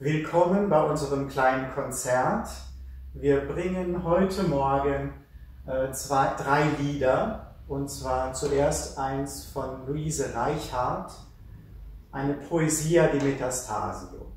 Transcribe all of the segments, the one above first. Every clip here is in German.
Willkommen bei unserem kleinen Konzert. Wir bringen heute Morgen äh, zwei, drei Lieder, und zwar zuerst eins von Luise Reichhardt, eine Poesia di Metastasio.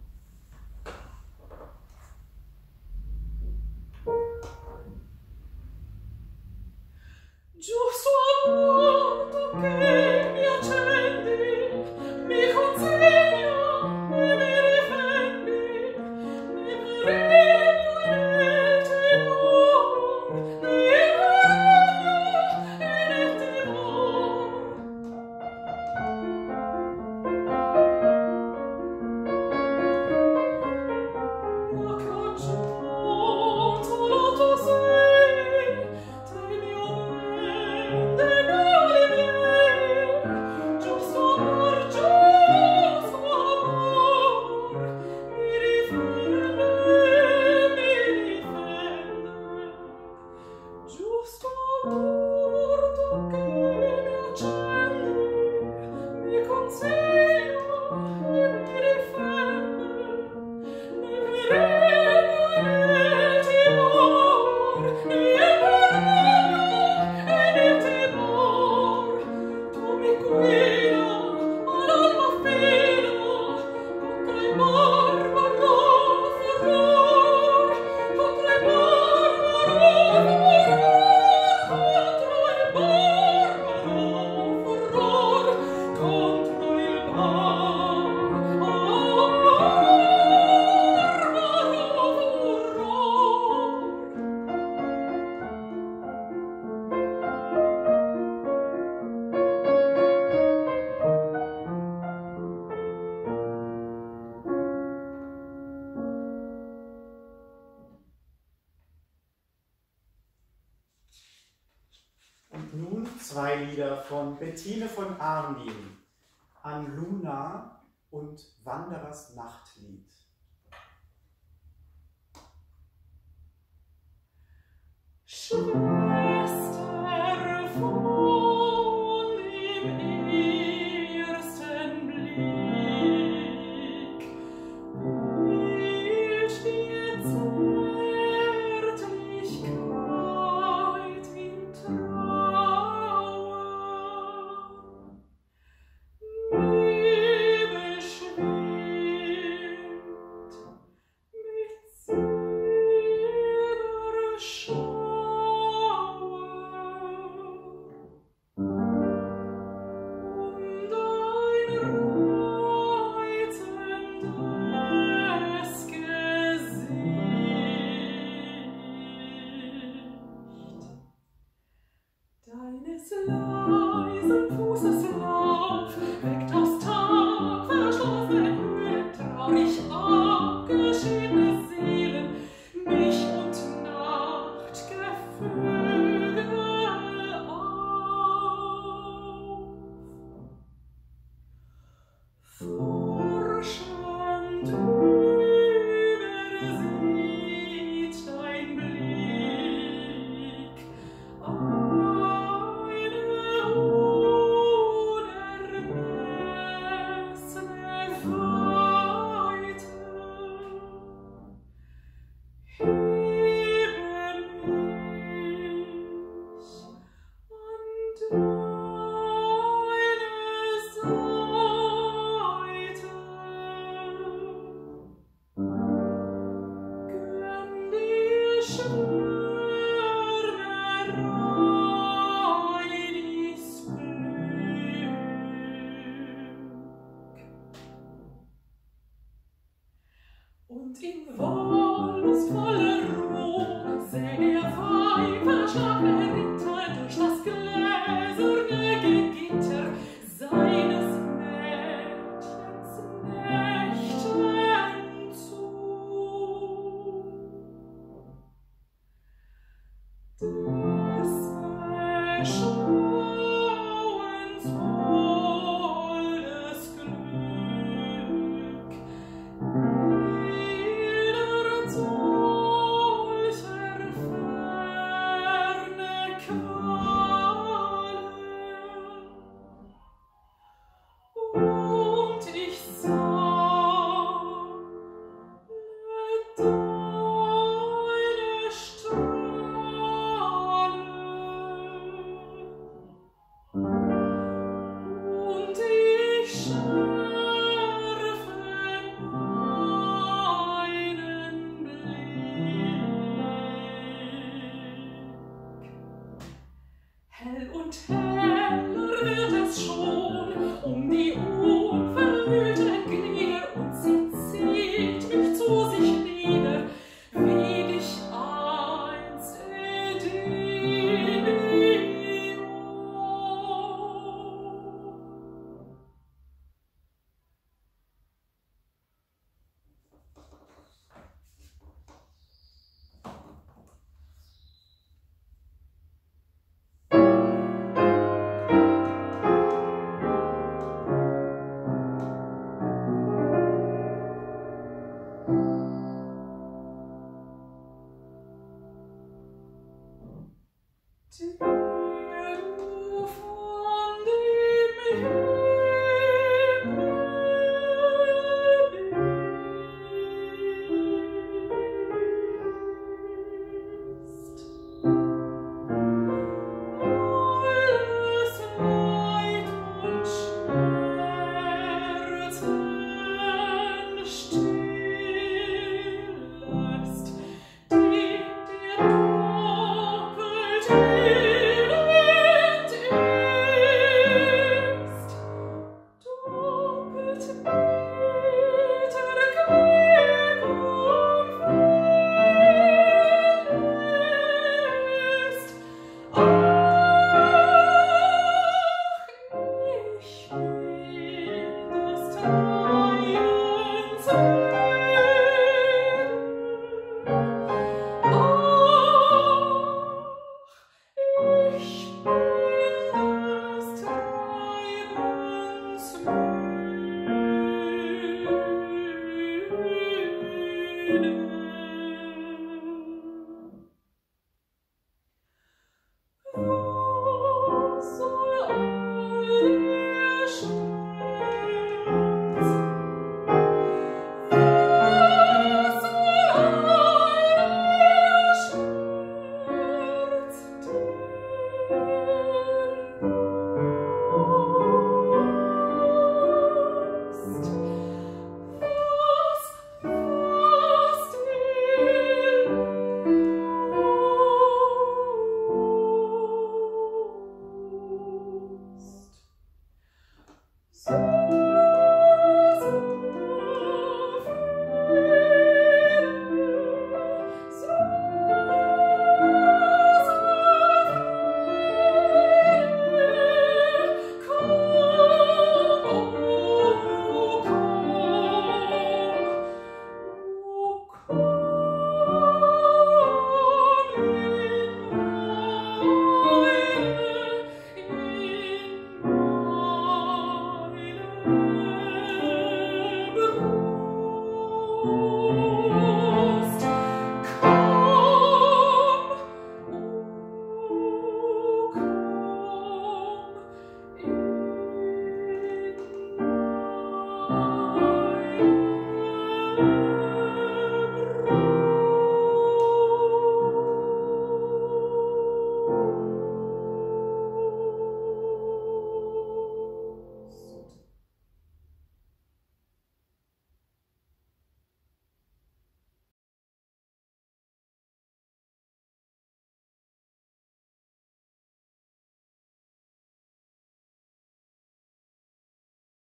Von Bettine von Arnim an Luna und Wanderers Nachtlied. Schwester Thank you. und er in wohlungsvoller Ruhe säge er Weiber, Ritter durch das gläserne Gegitter seines Mädchens Nächten zu. Das Mädchen